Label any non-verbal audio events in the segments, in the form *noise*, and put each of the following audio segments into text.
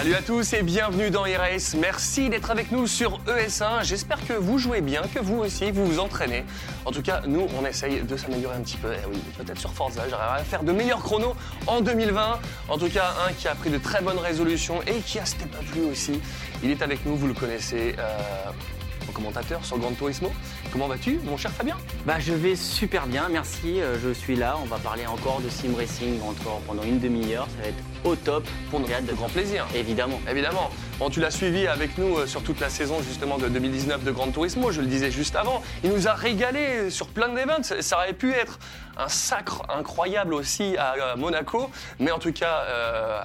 Salut à tous et bienvenue dans e Merci d'être avec nous sur ES1. J'espère que vous jouez bien, que vous aussi vous vous entraînez. En tout cas, nous, on essaye de s'améliorer un petit peu. Eh oui, peut-être sur Forza, j'arriverai à faire de meilleurs chronos en 2020. En tout cas, un qui a pris de très bonnes résolutions et qui a step up lui aussi. Il est avec nous, vous le connaissez. Euh, commentateur sur Grand Turismo. Comment vas-tu, mon cher Fabien Bah, je vais super bien, merci. Euh, je suis là. On va parler encore de sim racing encore pendant une demi-heure. Ça va être au top. Pour notre de grand plaisir. Évidemment. Évidemment. Bon, tu l'as suivi avec nous euh, sur toute la saison justement de 2019 de Grand Turismo, je le disais juste avant. Il nous a régalé sur plein d'événements. Ça aurait pu être un sacre incroyable aussi à Monaco, mais en tout cas euh,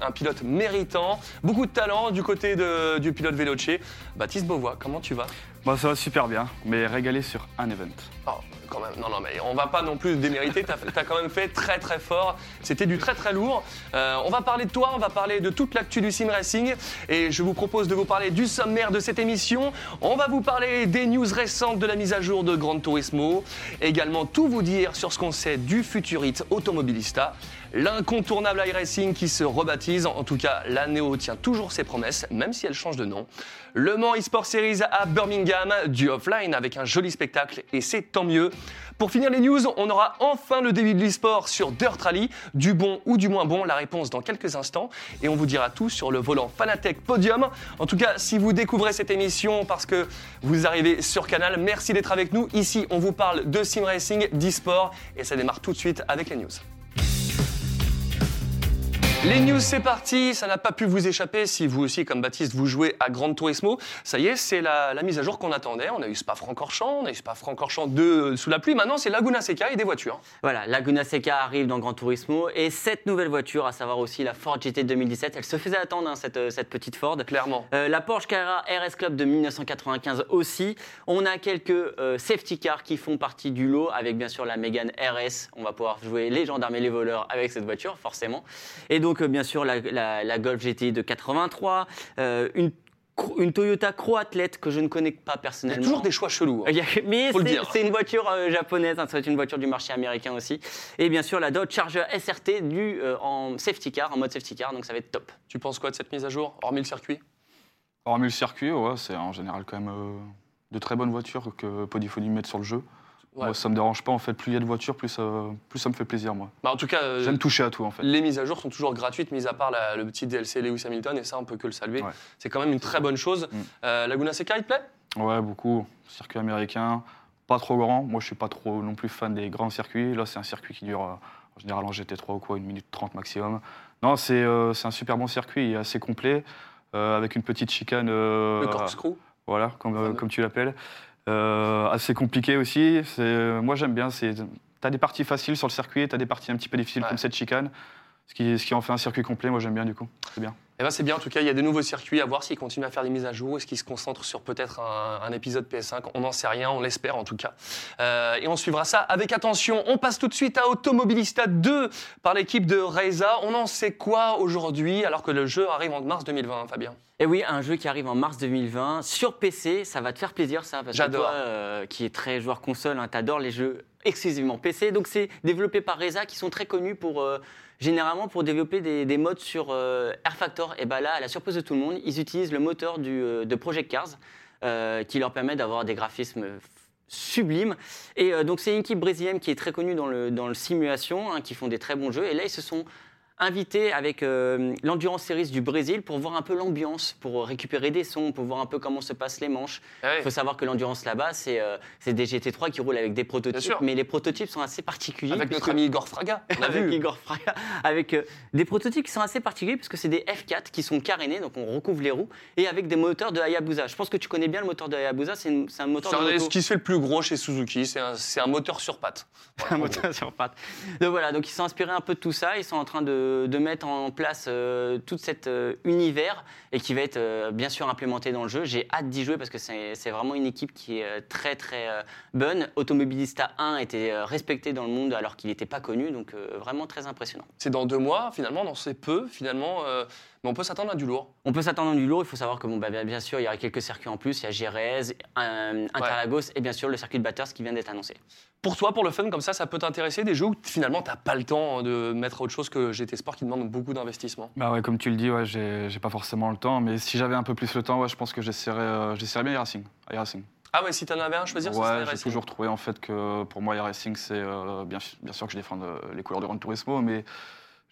un, pilote méritant, beaucoup de talent du côté du pilote Veloce. Baptiste Beauvois, comment tu vas? Bah, Ça va super bien, mais régalé sur un event. Oh, quand même, non, non, mais on va pas non plus démériter, tu as, quand même fait très très fort, c'était du très très lourd. Euh, on va parler de toi, on va parler de toute l'actu du sim racing, et je vous propose de vous parler du sommaire de cette émission. On va vous parler des news récentes de la mise à jour de Gran Turismo, également tout vous dire sur ce qu'on sait du Futurite Automobilista, l'incontournable iRacing qui se rebaptise. En tout cas, la Neo tient toujours ses promesses, même si elle change de nom. Le Mans eSport Series à Birmingham, du offline avec un joli spectacle, et c'est tant mieux. Pour finir les news, on aura enfin le début de l'e-sport sur Dirt Rally, du bon ou du moins bon, la réponse dans quelques instants, et on vous dira tout sur le volant Fanatec Podium. En tout cas, si vous découvrez cette émission parce que vous arrivez sur Canal, merci d'être avec nous. Ici, on vous parle de sim racing, d'e-sport, et ça démarre tout de suite avec les news. Les news, c'est parti. Ça n'a pas pu vous échapper si vous aussi, comme Baptiste, vous jouez à Gran Turismo. Ça y est, c'est la, mise à jour qu'on attendait. On a eu Spa-Francorchamps, on a eu Spa-Francorchamps 2 euh, sous la pluie. Maintenant, c'est Laguna Seca et des voitures. Voilà, Laguna Seca arrive dans Gran Turismo et cette nouvelle voiture, à savoir aussi la Ford GT 2017, elle se faisait attendre, hein, cette, euh, cette, petite Ford. Clairement. Euh, la Porsche Carrera RS Club de 1995 aussi. On a quelques safety cars qui font partie du lot, avec bien sûr la Mégane RS. On va pouvoir jouer les gendarmes et les voleurs avec cette voiture, forcément. Et donc, bien sûr, la, Golf GTI de 83, euh, une une Toyota Croathlète que je ne connais pas personnellement. Il y a toujours des choix chelous. Hein. *laughs* Mais c'est une voiture euh, japonaise, hein, c'est une voiture du marché américain aussi. Et bien sûr la Dodge Charger SRT du, euh, en safety car, en mode safety car, donc ça va être top. Tu penses quoi de cette mise à jour, hormis le circuit? Hormis le circuit, ouais, c'est en général quand même de très bonnes voitures que Podiphony met sur le jeu. Moi, ça me dérange pas en fait. Plus il y a de voitures, plus ça, plus ça me fait plaisir moi. Bah, en tout cas, euh, j'aime toucher à tout en fait. Les mises à jour sont toujours gratuites, mis à part le petit DLC Lewis Hamilton, et ça on peut que le saluer. C'est quand même une très bonne chose. Mm. Euh, Laguna Seca, il te plaît? Ouais, beaucoup. Circuit américain, pas trop grand. Moi, je suis pas trop non plus fan des grands circuits. Là, c'est un circuit qui dure euh, en général en GT3 ou quoi, une minute trente maximum. Non, c'est un super bon circuit, il est assez complet, avec une petite chicane. le corkscrew. Voilà, comme, comme tu l'appelles. Euh, assez compliqué aussi. Moi, j'aime bien. Tu as des parties faciles sur le circuit, tu as des parties un petit peu difficiles comme cette chicane. Ce qui, ce qui en fait un circuit complet, moi j'aime bien du coup. C'est bien. Eh ben c'est bien, en tout cas, il y a des nouveaux circuits à voir s'ils continuent à faire des mises à jour, est-ce qu'ils se concentrent sur peut-être un, épisode PS5, on n'en sait rien, on l'espère en tout cas. Euh, et on suivra ça avec attention. On passe tout de suite à Automobilista 2 par l'équipe de Reza. On en sait quoi aujourd'hui alors que le jeu arrive en mars 2020, Fabien? Et eh oui, un jeu qui arrive en mars 2020 sur PC, ça va te faire plaisir ça, parce que toi, euh, qui est très joueur console, hein, t'adores les jeux exclusivement PC. Donc c'est développé par Reza, qui sont très connus pour euh, généralement pour développer des, modes sur euh, Air Factor. Et bien là, à la surprise de tout le monde, ils utilisent le moteur euh, de Project Cars euh, qui leur permet d'avoir des graphismes sublimes. Et donc c'est une équipe brésilienne qui est très connue dans le, dans simulation, hein, qui font des très bons jeux. Et là, ils se sont invité avec euh, l'Endurance Series du Brésil pour voir un peu l'ambiance, pour récupérer des sons, pour voir un peu comment se passent les manches. Ah Il faut savoir que l'endurance là-bas, c'est euh, des GT3 qui roulent avec des prototypes, mais les prototypes sont assez particuliers. Avec notre ami Igor Fraga, on *laughs* avec Igor Fraga, avec euh, des prototypes qui sont assez particuliers parce que c'est des F4 qui sont carénés, donc on recouvre les roues, et avec des moteurs de Hayabusa. Je pense que tu connais bien le moteur de Hayabusa, c'est un moteur C'est ce qui se fait le plus gros chez Suzuki, c'est un, un, moteur sur patte. *laughs* un moteur sur patte. Donc voilà, donc ils sont inspirés un peu de tout ça, ils sont en train de, de mettre en place euh, tout cet euh, univers et qui va être euh, bien sûr implémenté dans le jeu. J'ai hâte d'y jouer parce que c'est vraiment une équipe qui est très très bonne. Automobilista 1 était respecté dans le monde alors qu'il n'était pas connu, donc vraiment très impressionnant. C'est dans deux mois, finalement, dans c'est peu, finalement Mais on peut s'attendre à du lourd. On peut s'attendre à du lourd. Il faut savoir que, bon, bah, bien bien sûr, il y aura quelques circuits en plus. Il y a Gérèse, un- Interlagos et bien sûr le circuit de Bathurst qui vient d'être annoncé. Pour toi, pour le fun comme ça, ça peut t'intéresser des jeux où finalement t'as pas le temps de mettre autre chose que GT Sport qui demande beaucoup d'investissement? Bah ouais, comme tu le dis, ouais, j'ai pas forcément le temps, mais si j'avais un peu plus le temps, ouais, je pense que j'essaierais euh, j'essaierais bien iRacing. iRacing. Ah ouais, si t'en avais un à choisir, ça Ouais, serait j'ai Racing. toujours trouvé en fait que pour moi iRacing c'est euh, bien, bien sûr que je défends euh, les couleurs de Gran Turismo, mais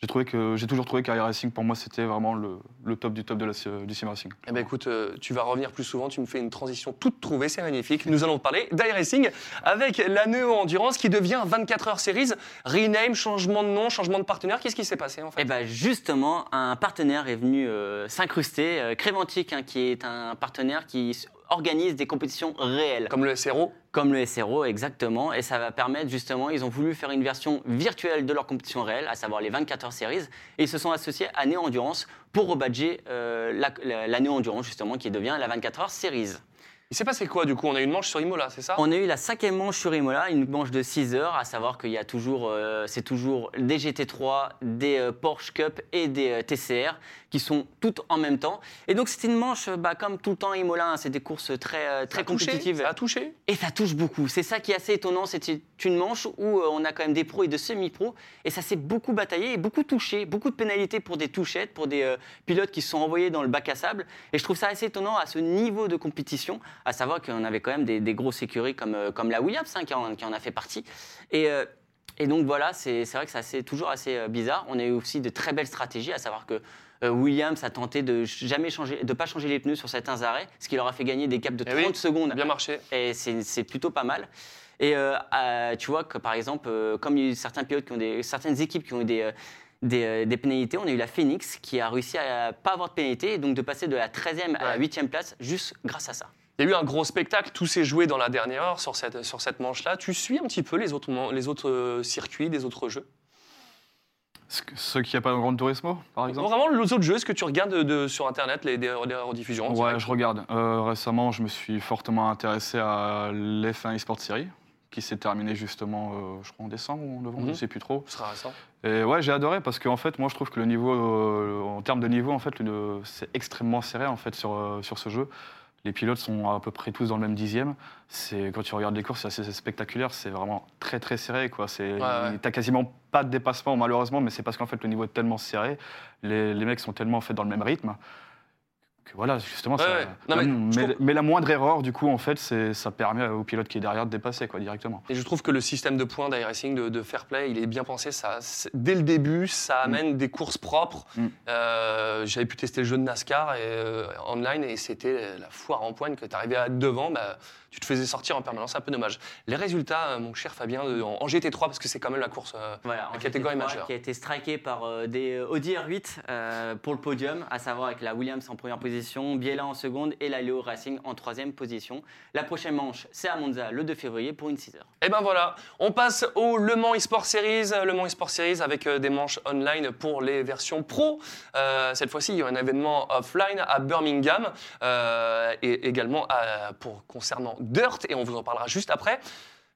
j'ai trouvé que j'ai toujours trouvé qu'iRacing pour moi c'était vraiment le, le top du top de la, du sim racing. Eh ben écoute, euh, tu vas revenir plus souvent, tu me fais une transition toute trouvée, c'est magnifique. Nous allons parler d'iRacing avec la Neo Endurance qui devient 24 heures Series. Rename, changement de nom, changement de partenaire. Qu'est-ce qui s'est passé en fait? Et ben justement, un partenaire est venu euh, s'incruster, euh, Créventic, hein, qui est un partenaire qui s- organise des compétitions réelles. Comme le SRO Comme le SRO, exactement. Et ça va permettre, justement, ils ont voulu faire une version virtuelle de leur compétition réelle, à savoir les 24 heures series. Et ils se sont associés à Neo Endurance pour rebadger euh, la, la, la Neo Endurance, justement, qui devient la 24 heures series. Il s'est passé quoi du coup? On a une manche sur Imola, c'est ça? On a eu la cinquième manche sur Imola, une manche de 6 heures, à savoir qu'il y a toujours, euh, c'est toujours des GT3, des euh, Porsche Cup et des euh, TCR qui sont toutes en même temps. Et donc c'était une manche, bah, comme tout le temps Imola, hein, c'est des courses très, euh, Ça très a touché compétitives. Ça a touché Et ça touche beaucoup. C'est ça qui est assez étonnant. C'est une manche où euh, on a quand même des pros et de semi-pros. Et ça s'est beaucoup bataillé et beaucoup touché. Beaucoup de pénalités pour des touchettes, pour des euh, pilotes qui se sont envoyés dans le bac à sable. Et je trouve ça assez étonnant à ce niveau de compétition. À savoir qu'on avait quand même des, des grosses écuries comme, euh, comme la Williams hein, qui, en, qui en a fait partie. Et. et donc voilà, c'est c'est vrai que c'est toujours assez bizarre. On a eu aussi de très belles stratégies, à savoir que Williams a tenté de jamais changer, de pas changer les pneus sur certains arrêts, ce qui leur a fait gagner des caps de Eh 30 oui, secondes Bien marché. et c'est plutôt pas mal. Et euh, euh, tu vois que par exemple, euh, comme il y a eu certains pilotes qui ont des, certaines équipes qui ont eu des, euh, des, euh, des pénalités, on a eu la Phoenix qui a réussi à pas avoir de pénalité et donc de passer de la 13e à la Ouais. 8e place juste grâce à ça. Il y a eu un gros spectacle, tout s'est joué dans la dernière heure sur cette, sur cette manche-là. Tu suis un petit peu les autres, les autres euh, circuits, des autres jeux? Ceux qui a pas dans Gran Turismo, par exemple Vraiment, les autres jeux, est-ce que tu regardes de, de- sur Internet les, des, des rediffusions Ouais, je regarde. Euh, récemment, je me suis fortement intéressé à l'F1 eSport Series, qui s'est terminé justement, euh, je crois, en décembre ou en novembre, Mhm. je sais plus trop. Ce sera récent. Et ouais, j'ai adoré parce qu'en fait, moi, je trouve que le niveau, euh, en termes de niveau, en fait, c'est extrêmement serré en fait sur, sur ce jeu. Les pilotes sont à peu près tous dans le même dixième. C'est quand tu regardes les courses, c'est assez spectaculaire. C'est vraiment très très serré, quoi. C'est, Ouais, ouais. t'as quasiment pas de dépassement malheureusement, mais c'est parce qu'en fait le niveau est tellement serré, les, les mecs sont tellement en fait dans le même rythme que voilà, justement. Ouais, ça- ouais. Non, mais mais, je mais- trouve- mais la moindre erreur, du coup, en fait, ça permet au pilote qui est derrière de dépasser, quoi, directement. Et je trouve que le système de points d'iRacing, de, de fair play, il est bien pensé. Ça, dès le début, ça amène des courses propres. Mm. Euh, J'avais pu tester le jeu de NASCAR et, euh, online et c'était la foire en poigne que tu arrivais à être devant. Bah, tu te faisais sortir en permanence, c'est un peu dommage. Les résultats, euh, mon cher Fabien, de- en, en GT3, parce que c'est quand même la course. euh, Voilà, La en catégorie GT3, majeure. Qui a été striké par euh, des euh, Audi R8 euh, pour le podium, à savoir avec la Williams en première position, Biella en seconde et la Leo Racing en troisième position. La prochaine manche, c'est à Monza le 2 février pour une 6 heures. Et ben voilà, on passe au Le Mans eSport Series. Le Mans eSport Series avec euh, des manches online pour les versions pro. Euh, cette fois-ci, il y a un événement offline à Birmingham euh, et également à- pour concernant Dirt et on vous en parlera juste après.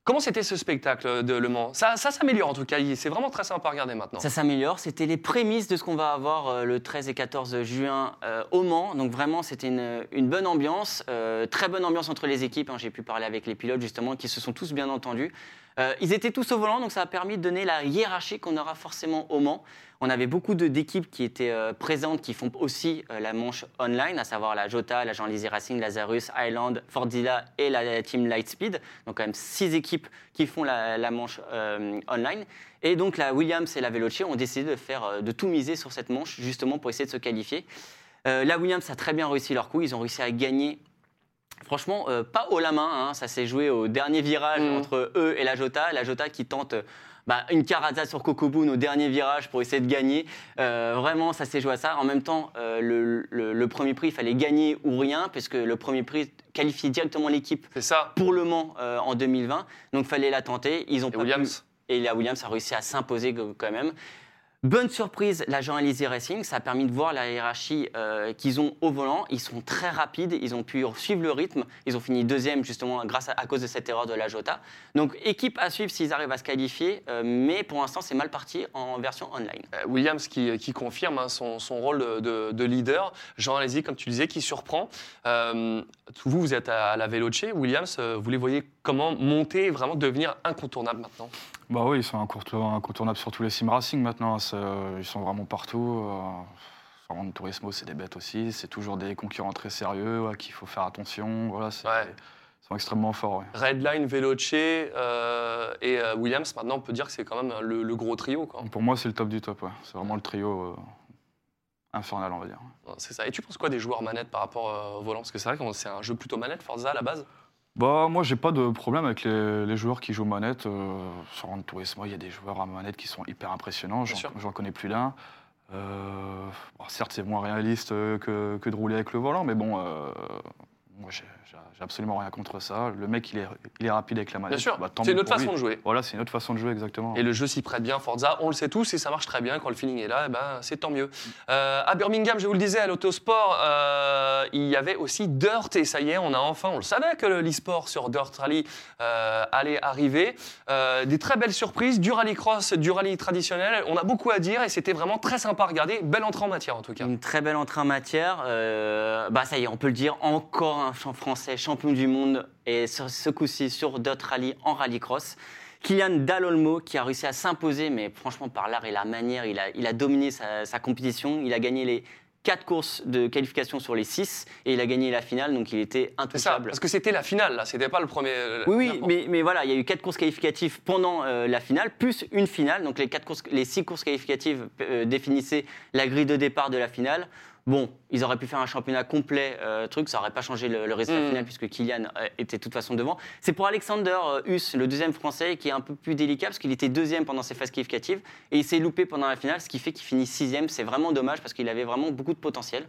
Comment c'était ce spectacle de Le Mans? Ça, ça s'améliore en tout cas. C'est vraiment très sympa à regarder maintenant. Ça s'améliore. C'était les prémices de ce qu'on va avoir euh, le 13 et 14 juin euh, au Mans. Donc vraiment, c'était une, une bonne ambiance, euh, très bonne ambiance entre les équipes. hein. J'ai pu parler avec les pilotes justement, qui se sont tous bien entendus. Euh, ils étaient tous au volant, donc ça a permis de donner la hiérarchie qu'on aura forcément au Mans. On avait beaucoup d'équipes qui étaient euh, présentes, qui font aussi euh, la manche online, à savoir la Jota, la Jean Lizy Racing, Lazarus, Highland, Fordilla et la team Lightspeed. Donc quand même six équipes qui font la, manche online. Et donc la Williams et la Veloce ont décidé de faire, de tout miser sur cette manche justement pour essayer de se qualifier. La Williams a très bien réussi leur coup. Ils ont réussi à gagner. Franchement, euh, pas haut la main. hein. Ça s'est joué au dernier virage Mhm. entre eux et la Jota. La Jota qui tente euh, bah, une Caraza sur Kokoboon au dernier virage pour essayer de gagner. Euh, vraiment, ça s'est joué à ça. En même temps, euh, le, le- le premier prix, il fallait gagner ou rien, puisque le premier prix qualifiait directement l'équipe pour Le Mans euh, en 2020. Donc, il fallait la tenter. Ils ont Et pas pu- Williams et la Williams a réussi à s'imposer quand même. Bonne surprise, l'agent Alizé Racing, ça a permis de voir la hiérarchie euh, qu'ils ont au volant. Ils sont très rapides, ils ont pu suivre le rythme. Ils ont fini deuxième justement grâce à, à cause de cette erreur de la Jota. Donc équipe à suivre s'ils arrivent à se qualifier, euh, mais pour l'instant c'est mal parti en version online. Euh, Williams qui, confirme hein, son, rôle de, de- de leader. Jean Alesi, comme tu disais, qui surprend. Vous, vous êtes à la Veloce. Williams, vous les voyez comment monter vraiment devenir incontournables maintenant? Bah oui, ils sont incontour- incontournables sur tous les sim racing maintenant. c'est- Ils sont vraiment partout. euh, Sur Gran Turismo, c'est des bêtes aussi. C'est toujours des concurrents très sérieux à qui il faut faire attention. Voilà, c'est- Ouais. Ils sont extrêmement forts. ouais. Redline, Veloce euh, et euh, Williams, maintenant, on peut dire que c'est quand même le, le gros trio. quoi. Pour moi, c'est le top du top. ouais. C'est vraiment le trio euh, infernal, on va dire. C'est ça. Et tu penses quoi des joueurs manettes par rapport euh, au volant? Parce que c'est vrai que c'est un jeu plutôt manette, Forza à la base. Bah, moi, j'ai pas de problème avec les, les joueurs qui jouent manette. Euh, sur Gran Turismo, il y a des joueurs à manette qui sont hyper impressionnants. J'en connais plus d'un. Euh, bon, certes, c'est moins réaliste euh, que, que de rouler avec le volant, mais bon, euh, moi, j'ai absolument rien contre ça. Le mec, il est, il est rapide avec la manette. Bien sûr. Bah, c'est notre pour façon lui. de jouer. Voilà, c'est une autre façon de jouer, exactement. Et le jeu s'y prête bien, Forza, on le sait tous et ça marche très bien quand le feeling est là, et ben, c'est tant mieux. Euh, à Birmingham, je vous le disais, à l'autosport, euh, il y avait aussi Dirt et ça y est, on a enfin, on le savait que le- l'e-sport sur Dirt Rally euh, allait arriver. Euh, des très belles surprises, du rallycross, du rallye traditionnel, on a beaucoup à dire et c'était vraiment très sympa à regarder, belle entrée en matière en tout cas. Une très belle entrée en matière. euh, bah ça y est, on peut le dire, encore un champ français champion du monde et ce, ce coup-ci sur Dirt Rally en rallycross. Kylian Dalolmo qui a réussi à s'imposer, mais franchement par l'art et la manière, il a, il a dominé sa, sa compétition. Il a gagné les quatre courses de qualification sur les six et il a gagné la finale, donc il était C'est ça, intouchable. parce que c'était la finale là, c'était pas le premier. euh, Oui, oui, mais, mais voilà, il y a eu quatre courses qualificatives pendant euh, la finale, plus une finale. Donc les, quatre courses, les six courses qualificatives euh, définissaient la grille de départ de la finale. Bon, ils auraient pu faire un championnat complet, euh, truc, ça n'aurait pas changé le, le résultat Mm. final puisque Kylian euh, était de toute façon devant. C'est pour Alexander euh, Huss, le deuxième français, qui est un peu plus délicat parce qu'il était deuxième pendant ses phases qualificatives et il s'est loupé pendant la finale, ce qui fait qu'il finit sixième. C'est vraiment dommage parce qu'il avait vraiment beaucoup de potentiel.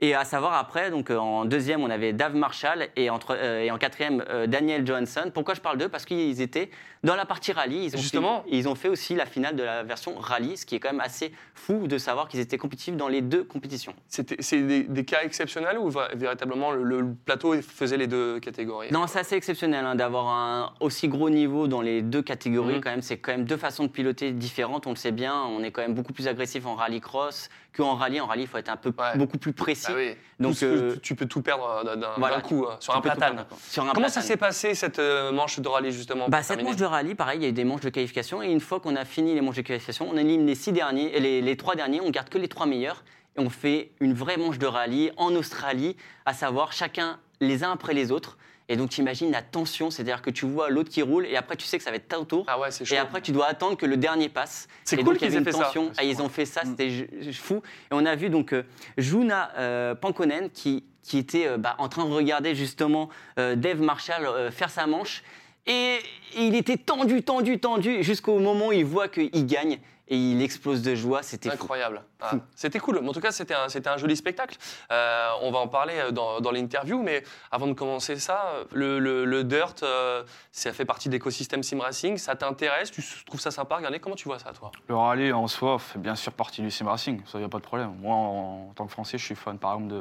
Et à savoir après, donc euh, en deuxième, on avait Dave Marshall et en, tro- euh, et en quatrième, euh, Daniel Johansson. Pourquoi je parle d'eux? Parce qu'ils étaient dans la partie rallye. Ils ont Justement. fait, ils ont fait aussi la finale de la version rallye, ce qui est quand même assez fou de savoir qu'ils étaient compétitifs dans les deux compétitions. C'est des, des cas exceptionnels ou véritablement le, le plateau faisait les deux catégories? Non, c'est assez exceptionnel hein, d'avoir un aussi gros niveau dans les deux catégories. Mhm. Quand même, c'est quand même deux façons de piloter différentes. On le sait bien. On est quand même beaucoup plus agressif en rallycross qu'en rallye. En rallye, il faut être un peu Ouais. beaucoup plus précis. Ah oui. Donc, Tout euh, tu, tu peux tout perdre d'un d'un- Voilà, coup hein, sur Tu un platane. faire, Sur un Comment ça s'est passé cette euh, manche de rallye justement Bah, cette terminer manche de rallye, pareil, il y a eu des manches de qualification. Et une fois qu'on a fini les manches de qualification, on élimine les six derniers, les, les trois derniers, on garde que les trois meilleurs. Et on fait une vraie manche de rallye en Australie, à savoir chacun les uns après les autres. Et donc, tu imagines la tension, c'est-à-dire que tu vois l'autre qui roule, et après, tu sais que ça va être ton tour. Ah ouais, c'est chaud. Et après, tu dois attendre que le dernier passe. C'est Et cool qu'ils aient fait ça. tension. Ah, ils ont fait ça, c'était ju- ju- fou. Et on a vu donc euh, Juna euh, Pankonen qui, qui était euh, bah, en train de regarder justement euh, Dave Marshall faire sa manche. Et il était tendu, tendu, tendu, jusqu'au moment où il voit qu'il gagne. Et il explose de joie, c'était. Incroyable. Ah, c'était cool. En tout cas, c'était un, c'était un joli spectacle. Euh, on va en parler euh, dans, dans l'interview, mais avant de commencer ça, le, le- le Dirt, euh, ça fait partie de l'écosystème sim racing. Ça t'intéresse? Tu trouves ça sympa? Regardez, comment tu vois ça, toi? Le rallye en soi fait bien sûr partie du sim racing, ça y a pas de problème. Moi, en, en tant que Français, je suis fan par exemple de,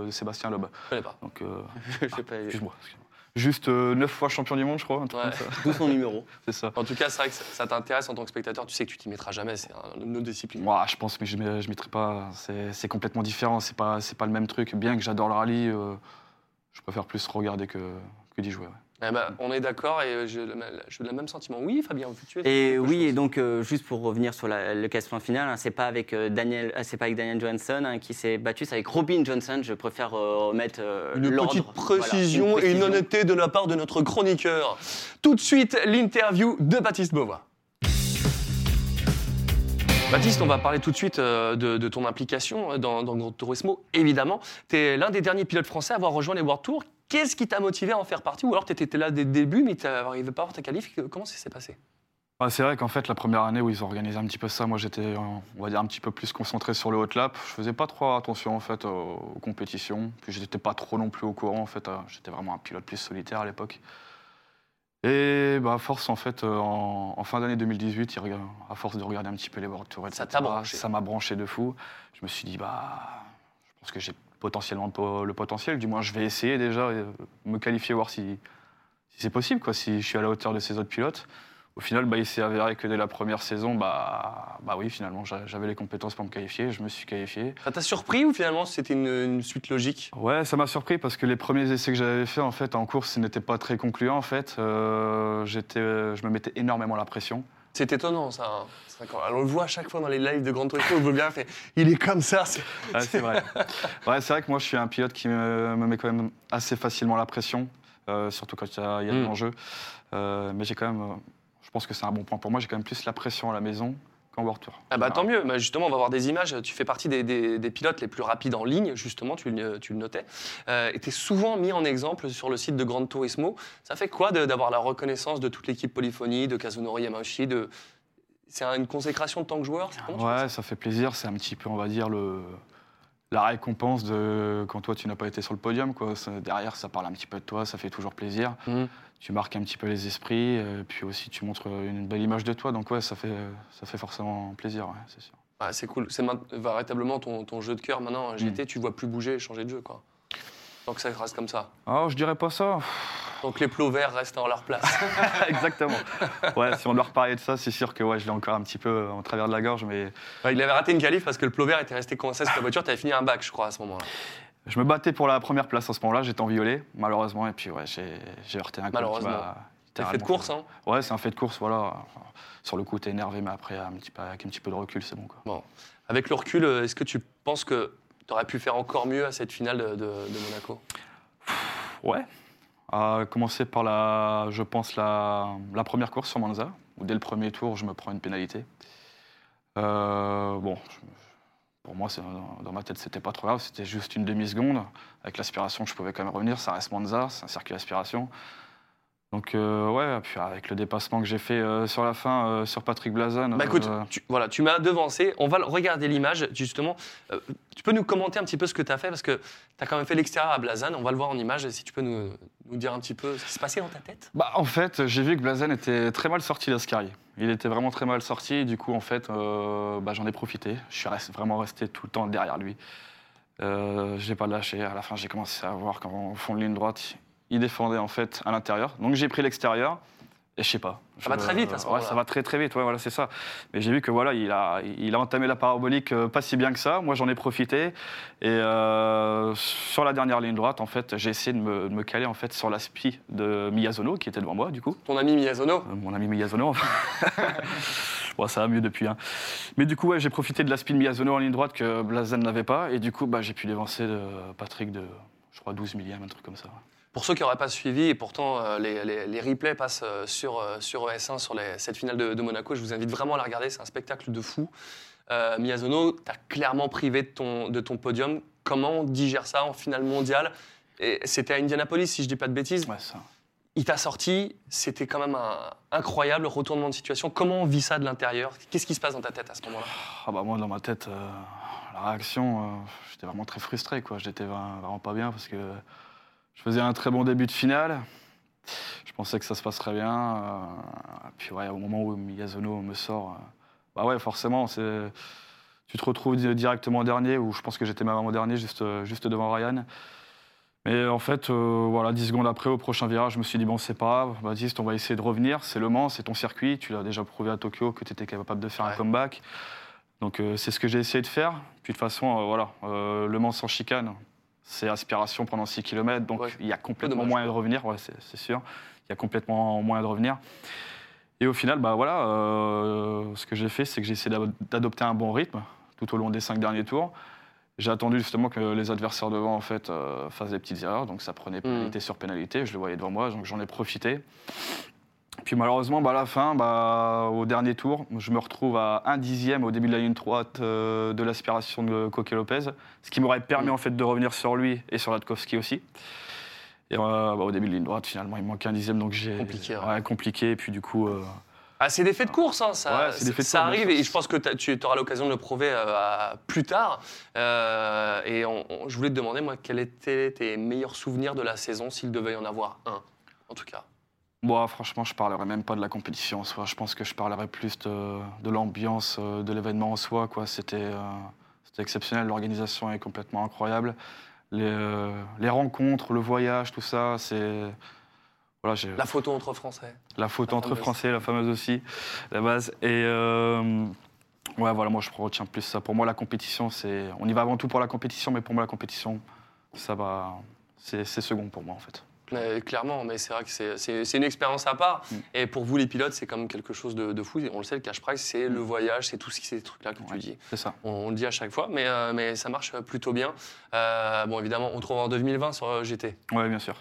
de- de Sébastien Loeb. Je connais pas. Donc, euh, *laughs* Je sais pas, excuse-moi. excuse-moi. Juste euh, neuf fois champion du monde, je crois. Ouais. D'où son numéro. *laughs* C'est ça. En tout cas, c'est vrai que ça, ça t'intéresse en tant que spectateur. Tu sais que tu t'y mettras jamais. C'est un- une autre discipline. Moi, je pense, mais je ne mettrai pas. C'est complètement différent. C'est pas, c'est pas le même truc. Bien que j'adore le rallye, euh, je préfère plus regarder que, que d'y jouer. ouais. Eh ben, on est d'accord et j'ai le, j'ai le même sentiment. Oui, Fabien, tu es Et oui, chose? et donc euh, juste pour revenir sur la- le classement final, hein, c'est pas avec euh, Daniel, euh, c'est pas avec Daniel Johansson hein, qui s'est battu, c'est avec Robin Johnson. Je préfère euh, remettre euh, Une petite Voilà, précision et une honnêteté de la part de notre chroniqueur. Tout de suite, l'interview de Baptiste Beauvois. Baptiste, on va parler tout de suite euh, de, de ton implication euh, dans, dans Grand Turismo, évidemment. Tu es l'un des derniers pilotes français à avoir rejoint les World Tours. Qu'est-ce qui t'a motivé à en faire partie? Ou alors tu étais là dès le début, mais tu n'arrivais pas à avoir ta qualif Comment ça s'est passé? Bah, c'est vrai qu'en fait, la première année où ils ont organisé un petit peu ça, moi j'étais, on va dire, un petit peu plus concentré sur le hot lap. Je faisais pas trop attention en fait aux, aux compétitions. Puis j'étais pas trop non plus au courant en fait. euh, J'étais vraiment un pilote plus solitaire à l'époque. Et bah, à force, en fait, euh, en, en fin d'année 2018, il regarde- à force de regarder un petit peu les World Tour, Ça etc., branché. Ça m'a branché de fou. Je me suis dit, bah, je pense que j'ai potentiellement po- le potentiel. Du moins, je vais essayer déjà, euh, me qualifier, voir si, si c'est possible, quoi, si je suis à la hauteur de ces autres pilotes. Au final, bah, il s'est avéré que dès la première saison, bah, bah oui, finalement, j'a- j'avais les compétences pour me qualifier. Je me suis qualifié. Ça t'a surpris ou finalement c'était une, une suite logique? Ouais, ça m'a surpris parce que les premiers essais que j'avais faits en fait en course n'étaient pas très concluants en fait. Euh, je me mettais énormément la pression. C'est étonnant ça. hein. On le voit à chaque fois dans les lives de Grand Turismo, on veut bien fait. Il est comme ça. *laughs* c'est- vrai. ouais, c'est vrai que moi je suis un pilote qui me, me met quand même assez facilement la pression, euh, surtout quand il y a, y a de Mm. l'enjeu. Euh, mais j'ai quand même, euh, je pense que c'est un bon point pour moi. J'ai quand même plus la pression à la maison qu'en World Tour. Ah bah tant mieux, Bah, justement on va voir des images, tu fais partie des, des- des pilotes les plus rapides en ligne, justement, tu, le- tu le notais, euh, et tu es souvent mis en exemple sur le site de Grand Turismo. Ça fait quoi d'avoir la reconnaissance de toute l'équipe Polyphonie, de Kazunori Yamauchi de... C'est un- une consécration de tant que joueur Ouais, ça fait plaisir. C'est un petit peu, on va dire, le, la récompense de quand toi tu n'as pas été sur le podium. Quoi. Ça- derrière, ça parle un petit peu de toi, ça fait toujours plaisir. Mhm. Tu marques un petit peu les esprits, euh, puis aussi tu montres une belle image de toi. Donc ouais, ça fait, ça fait forcément plaisir, ouais, c'est sûr. Ouais, c'est cool, c'est véritablement ton, ton jeu de cœur maintenant. GT, tu vois plus bouger et changer de jeu. Quoi. Donc ça reste comme ça. Oh, je dirais pas ça. Donc les plots verts restent en leur place. *laughs* Exactement. Ouais, si on doit reparler de ça, c'est sûr que ouais, je l'ai encore un petit peu en travers de la gorge, mais Ouais, il avait raté une qualif parce que le plot vert était resté coincé sur la voiture, tu avais fini un bac je crois à ce moment-là. Je me battais pour la première place à ce moment-là. J'étais en violet, malheureusement, et puis ouais, j'ai heurté un coup. Malheureusement. m'a T'as fait de course hein Ouais, c'est un fait de course, voilà. Sur le coup, t'es énervé, mais après, un petit peu, avec un petit peu de recul, c'est bon. Quoi. Bon. Avec le recul, euh, est-ce que tu penses que tu aurais pu faire encore mieux à cette finale de, de- de Monaco? Ouais. À commencer par la, je pense, la, la première course sur Monza, où dès le premier tour, je me prends une pénalité. Euh, bon, je- pour moi, dans, dans ma tête, c'était pas trop grave, c'était juste une demi-seconde. Avec l'aspiration, je pouvais quand même revenir, ça reste Monza, c'est un circuit d'aspiration. Donc, euh, ouais, puis avec le dépassement que j'ai fait euh, sur la fin, euh, sur Patrick Blazan. Bah écoute, tu, voilà, tu m'as devancé. On va regarder l'image, justement. Tu peux nous commenter un petit peu ce que tu as fait Parce que tu as quand même fait l'extérieur à Blazan. On va le voir en image. Si tu peux nous, nous dire un petit peu ce qui s'est passé dans ta tête Bah, en fait, j'ai vu que Blazen était très mal sorti d'Ascari. Il était vraiment très mal sorti. Du coup, en fait, bah, j'en ai profité. Je suis vraiment resté tout le temps derrière lui. Je l'ai pas lâché. À la fin, j'ai commencé à voir qu'en fond de ligne droite, il défendait en fait à l'intérieur. Donc, j'ai pris l'extérieur. Et je sais pas. Ça va très vite, à ce ouais. Ça va très très vite, ouais, voilà, c'est ça. Mais j'ai vu que voilà, il a, il a entamé la parabolique euh, pas si bien que ça. Moi, j'en ai profité. Et euh, sur la dernière ligne droite, en fait, j'ai essayé de me, de me caler en fait sur l'aspi de Miyazono qui était devant moi, du coup. Ton ami Miyazono Euh, mon ami Miyazono. *laughs* bon, ça va mieux depuis. hein. Mais du coup, ouais, j'ai profité de la spin Miyazono en ligne droite que Blazen n'avait pas. Et du coup, bah, j'ai pu dévancer de Patrick de, je crois, 12 millième, un truc comme ça. Pour ceux qui n'auraient pas suivi, et pourtant euh, les, les- les replays passent euh, sur, euh, sur ES1, sur les- cette finale de, de Monaco, je vous invite vraiment à la regarder, c'est un spectacle de fou. Miyazono, tu as clairement privé de ton, de ton podium. Comment on digère ça en finale mondiale? C'était à Indianapolis, si je dis pas de bêtises. Ouais, ça. Il t'a sorti, c'était quand même un incroyable retournement de situation. Comment on vit ça de l'intérieur? Qu'est-ce qui se passe dans ta tête à ce moment-là? Ah bah moi, dans ma tête, la réaction, euh, j'étais vraiment très frustré. quoi. J'étais vra- vraiment pas bien parce que je faisais un très bon début de finale. Je pensais que ça se passerait bien. euh, puis ouais, au moment où Miyazono me sort, euh, bah ouais, forcément, c'est tu te retrouves di- directement dernier, ou je pense que j'étais même en dernier, juste, juste devant Ryan. Mais en fait, voilà, 10 secondes après, au prochain virage, je me suis dit, bon, c'est pas grave, Baptiste, on va essayer de revenir. C'est Le Mans, c'est ton circuit. Tu l'as déjà prouvé à Tokyo que tu étais capable de faire Ouais. un comeback. Donc, euh, c'est ce que j'ai essayé de faire. Puis, de toute façon, euh, voilà, euh, Le Mans sans chicane, c'est aspiration pendant 6 km. Donc, Ouais. il y a complètement moyen de revenir. Ouais, c'est sûr. Il y a complètement moyen de revenir. Et au final, bah voilà, ce que j'ai fait, c'est que j'ai essayé d'ado- d'adopter un bon rythme tout au long des cinq derniers tours. J'ai attendu justement que les adversaires devant en fait fassent des petites erreurs, donc ça prenait pénalité sur pénalité. Je le voyais devant moi, donc j'en ai profité. Puis malheureusement, bah, à la fin, bah, au dernier tour, je me retrouve à un dixième au début de la ligne droite euh, de l'aspiration de Coque Lopez, ce qui m'aurait permis Mm. en fait de revenir sur lui et sur Latkowski aussi. Et euh, bah, au début de la ligne droite, finalement, il me manquait un dixième, donc j'ai Compliqué, ouais. ouais, compliqué. Et puis du coup, euh, Ah, c'est des faits de course, hein, ça, Ouais, ça course, bien arrive et je pense que tu auras l'occasion de le prouver euh, plus tard. Euh, et on- on- je voulais te demander, moi, quels étaient tes meilleurs souvenirs de la saison, s'il devait y en avoir un, en tout cas? Moi, franchement, je parlerai même pas de la compétition en soi. Je pense que je parlerai plus de, de l'ambiance euh, de l'événement en soi. Quoi. C'était, euh, c'était exceptionnel. L'organisation est complètement incroyable. Les, euh, les rencontres, le voyage, tout ça, c'est. Voilà, j'ai La photo entre Français. la photo la entre fameuse. Français, la fameuse aussi, la base. Et euh, ouais, voilà, moi, je retiens plus ça. Pour moi, la compétition, c'est. On y va avant tout pour la compétition, mais pour moi, la compétition, ça va. C'est, c'est second pour moi, en fait. Mais clairement, mais c'est vrai que c'est- une expérience à part. Mm. Et pour vous, les pilotes, c'est quand même quelque chose de, de fou. On le sait, le cash price, c'est le voyage, c'est tout ce qui- ces trucs-là que tu Ouais. dis. C'est ça. On, on le dit à chaque fois, mais, euh, mais ça marche plutôt bien. Euh, bon, évidemment, on trouve en 2020 sur euh, GT. Ouais, bien sûr.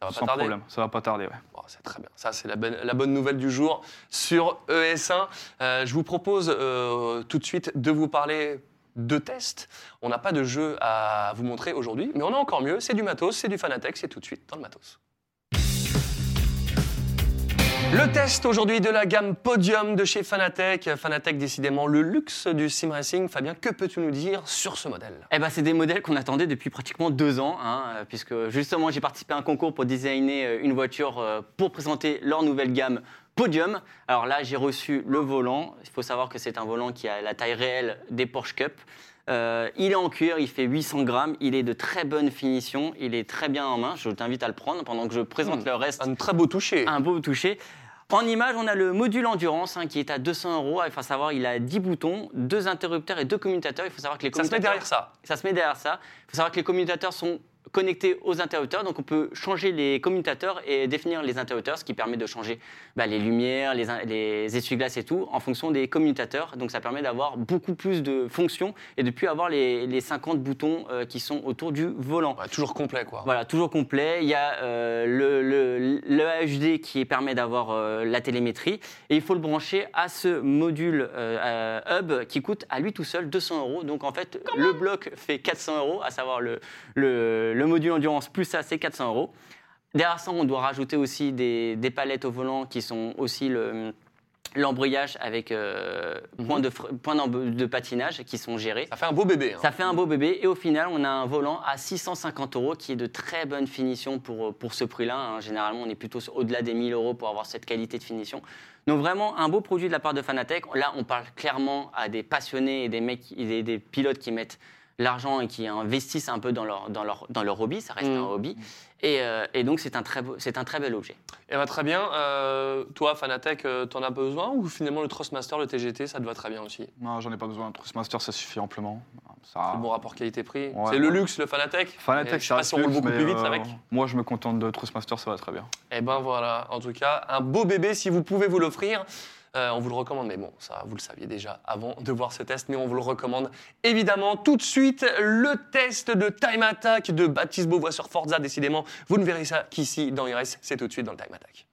Ça va pas Sans tarder. problème. Ça va pas tarder, ouais. Bon, c'est très bien. Ça, c'est la bonne, la bonne nouvelle du jour sur ES1. Euh, je vous propose tout de suite de vous parler de tests. On n'a pas de jeu à vous montrer aujourd'hui, mais on a encore mieux. C'est du matos, c'est du Fanatec, c'est tout de suite dans le matos. Le test aujourd'hui de la gamme Podium de chez Fanatec. Fanatec, décidément, le luxe du sim racing. Fabien, que peux-tu nous dire sur ce modèle? Eh ben, c'est des modèles qu'on attendait depuis pratiquement deux ans, hein, puisque justement j'ai participé à un concours pour designer euh, une voiture euh, pour présenter leur nouvelle gamme Podium. Alors là, j'ai reçu le volant. Il faut savoir que c'est un volant qui a la taille réelle des Porsche Cup. Euh, il est en cuir, il fait 800 grammes, il est de très bonne finition, il est très bien en main. Je t'invite à le prendre pendant que je présente Hmm. le reste Un très beau toucher. un beau toucher. En image, on a le module endurance hein, qui est à 200 euros. Il faut savoir, il a 10 boutons, deux interrupteurs et deux commutateurs. Il faut savoir que les Ça se met commutateurs, derrière ça. ça se met derrière ça. Il faut savoir que les commutateurs sont connectés aux interrupteurs, donc on peut changer les commutateurs et définir les interrupteurs, ce qui permet de changer bah, les lumières, les, essuie-glaces et tout en fonction des commutateurs. Donc ça permet d'avoir beaucoup plus de fonctions et de plus avoir les, les 50 boutons euh, qui sont autour du volant. Toujours complet, quoi. Voilà, toujours complet. Il y a euh, le, le, le HD qui permet d'avoir euh, la télémétrie. Et il faut le brancher à ce module euh, euh, hub qui coûte à lui tout seul 200 euros. Donc en fait, le bloc fait 400 euros, à savoir le, le, le module endurance plus ça, c'est 400 euros. Derrière ça, on doit rajouter aussi des, des palettes au volant qui sont aussi le l'embrayage avec euh, points de, fr- points d'emb- de patinage qui sont gérés. Ça fait un beau bébé. hein. Ça fait un beau bébé et au final, on a un volant à 650 euros qui est de très bonne finition pour, pour ce prix-là. hein. Généralement, on est plutôt au-delà des 1000 euros pour avoir cette qualité de finition. Donc vraiment, un beau produit de la part de Fanatec. Là, on parle clairement à des passionnés et des, mecs, des, des pilotes qui mettent l'argent et qui investissent un peu dans leur, dans leur, dans leur hobby. Ça reste Mm. un hobby. Et, euh, et donc, c'est un, très beau- c'est un très bel objet. Eh ben, très bien. Euh, toi, Fanatec, euh, t'en as besoin ou finalement le Trustmaster, le TGT, ça te va très bien aussi? Non, j'en ai pas besoin. Un Trustmaster, ça suffit amplement. Ça... Le bon rapport qualité-prix. Ouais, c'est le luxe, le Fanatec. Et Fanatec, je sais ça pas reste si on roule beaucoup plus vite euh, avec. Moi, je me contente de Trustmaster, ça va très bien. Eh ben voilà, en tout cas, un beau bébé si vous pouvez vous l'offrir. Euh, on vous le recommande, mais bon, ça vous le saviez déjà avant de voir ce test, mais on vous le recommande évidemment tout de suite. Le test de Time Attack de Baptiste Beauvois sur Forza, décidément, vous ne verrez ça qu'ici dans IRS, c'est tout de suite dans le Time Attack.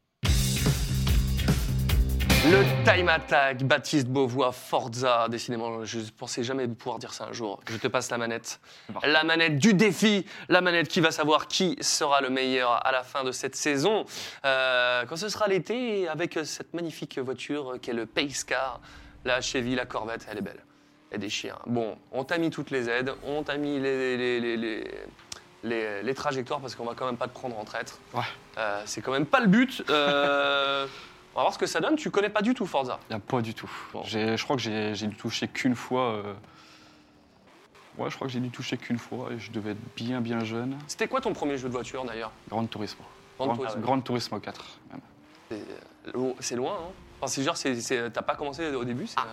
Le Time Attack, Baptiste Beauvois, Forza, décidément, je ne pensais jamais pouvoir dire ça un jour. Je te passe la manette. La manette du défi, la manette qui va savoir qui sera le meilleur à la fin de cette saison. Euh, quand ce sera l'été, avec cette magnifique voiture qu'est le Pace Car, la Chevy, la Corvette, elle est belle. Elle déchire. Bon, on t'a mis toutes les aides, on t'a mis les, les, les, les, les- les trajectoires parce qu'on va quand même pas te prendre en traître. Ouais. Euh, c'est quand même pas le but. Euh, *laughs* on va voir ce que ça donne. Tu connais pas du tout Forza. Il n'y a pas du tout. Bon. J'ai- Je crois que j'ai j'ai dû toucher qu'une fois. euh, Ouais, je crois que j'ai dû toucher qu'une fois et je devais être bien, bien jeune. C'était quoi ton premier jeu de voiture d'ailleurs? Grand Turismo. Gran Grand, Turismo. Gran Turismo 4. même. C'est- euh, C'est loin, hein Enfin, c'est genre, c'est- c'est- t'as pas commencé au début c'est, euh,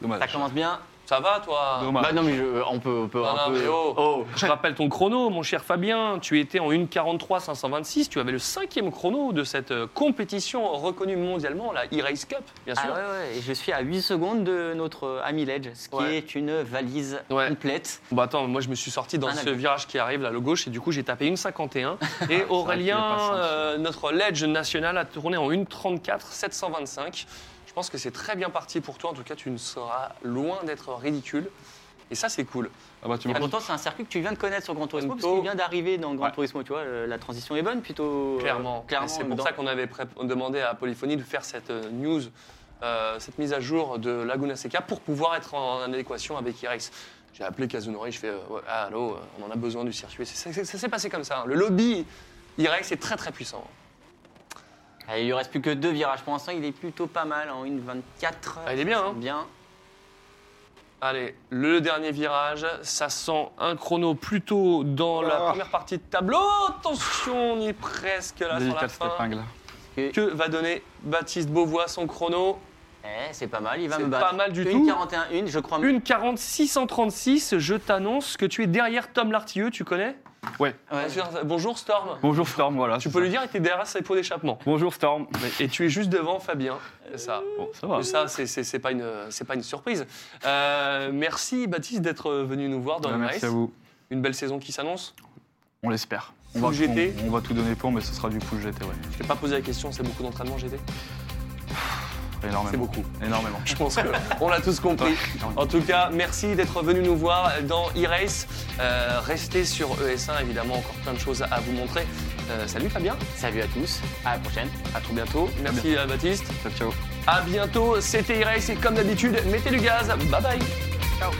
Dommage. Ça commence bien. Ça va, toi Dommage. Bah non, mais je- on peut. On peut, Non, un non, peu- mais oh. oh. Je rappelle ton chrono, mon cher Fabien. Tu étais en 1,43 526. Tu avais le cinquième chrono de cette euh, compétition reconnue mondialement, la e-Race Cup, bien sûr. Ah ouais, ouais, et je suis à 8 secondes de notre euh, ami Ledge, ce qui Ouais. est une valise Ouais. complète. Bon, attends, moi je me suis sorti dans Un ce avion. virage qui arrive là, le gauche, et du coup j'ai tapé une 51. *laughs* Et qu'il Aurélien, pas euh, notre ledge national, a tourné en 1,34 725. Je pense que c'est très bien parti pour toi. En tout cas, tu ne seras loin d'être ridicule. Et ça, c'est cool. Ah bah, tu Et m'as- pourtant, c'est un circuit que tu viens de connaître sur Gran Turismo, parce qu'il vient d'arriver dans Gran Ouais. Turismo, tu vois, euh, la transition est bonne plutôt. euh, Clairement. clairement c'est pour dans- ça qu'on avait demandé à Polyphonie de faire cette euh, news, euh, cette mise à jour de Laguna Seca pour pouvoir être en, adéquation avec Irex. J'ai appelé Kazunori, je fais euh, ouais, ah, allô, on en a besoin du circuit. Ça s'est passé comme ça. hein. Le lobby Irex est très très puissant. Ah, il lui reste plus que deux virages. Pour l'instant, il est plutôt pas mal en 1,24. Ah, il est bien, hein. Bien. Allez, le dernier virage, ça sent un chrono plutôt dans la Ah. première partie de tableau. Attention, on y est presque là sur la Délicate cette fin. épingle. Que va donner Baptiste Beauvois son chrono? Eh, c'est pas mal, il va me battre. pas mal du Une tout. 41, une, je crois. Une 40 636, je t'annonce que tu es derrière Tom Lartilleux, tu connais? Ouais. Ouais. Bonjour Storm. Bonjour Storm, voilà. Tu c'est peux ça. lui dire, il était derrière ses pots d'échappement. Bonjour Storm. Et tu es juste devant Fabien. C'est ça. Bon, ça va. Ça, c'est- c'est c'est pas, une- c'est pas une surprise. Euh, merci Baptiste d'être venu nous voir dans Ouais, le merci Nice. à vous. Une belle saison qui s'annonce? On l'espère. On Full va, GT. on, on va tout donner pour, mais ce sera du full GT, ouais. Je t'ai pas posé la question, c'est beaucoup d'entraînement GT Énormément. C'est beaucoup. Énormément. Je pense qu'on l'a tous compris. En tout cas, merci d'être venu nous voir dans e-race. Euh, restez sur ES1, évidemment, encore plein de choses à vous montrer. Euh, salut Fabien, Salut à tous, à la prochaine. à très bientôt. Merci à Baptiste. Ciao, ciao. À bientôt, c'était e-race et comme d'habitude, mettez du gaz. Bye bye. Ciao.